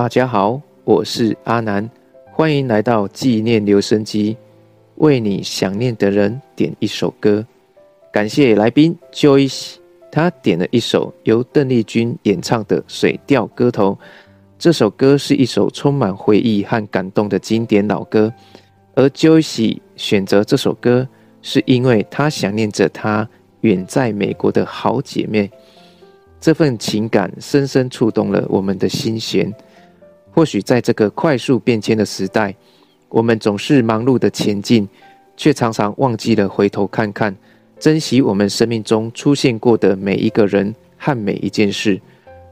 大家好，我是阿南，欢迎来到纪念留声机，为你想念的人点一首歌。感谢来宾 Joyce，他点了一首由邓丽君演唱的《水调歌头》。这首歌是一首充满回忆和感动的经典老歌，而 Joyce 选择这首歌，是因为她想念着她远在美国的好姐妹。这份情感深深触动了我们的心弦。或许在这个快速变迁的时代，我们总是忙碌的前进，却常常忘记了回头看看，珍惜我们生命中出现过的每一个人和每一件事。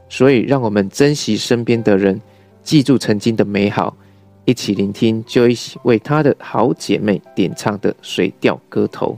所以，让我们珍惜身边的人，记住曾经的美好，一起聆听 Joyce 为她的好姐妹点唱的《水调歌头》。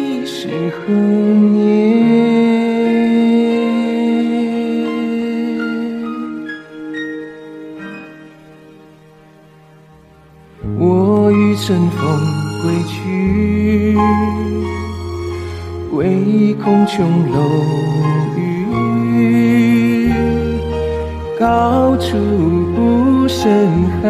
是何年？我欲乘风归去，唯恐琼楼玉宇，高处不胜寒。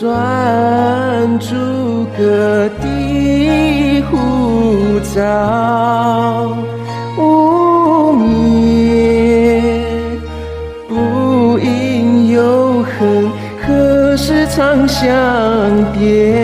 转朱阁，低户照无眠。不应有恨，何时长向别？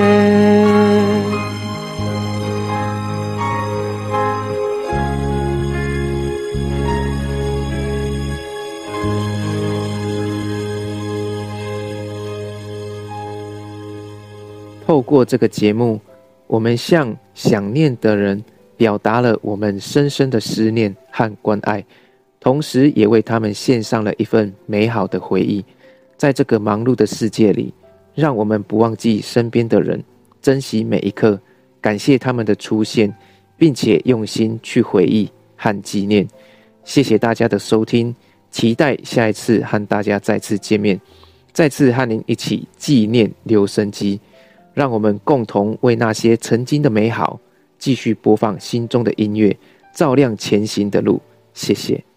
透过这个节目，我们向想念的人表达了我们深深的思念和关爱，同时也为他们献上了一份美好的回忆。在这个忙碌的世界里，让我们不忘记身边的人，珍惜每一刻，感谢他们的出现，并且用心去回忆和纪念。谢谢大家的收听，期待下一次和大家再次见面，再次和您一起纪念留声机，让我们共同为那些曾经的美好继续播放心中的音乐，照亮前行的路。谢谢。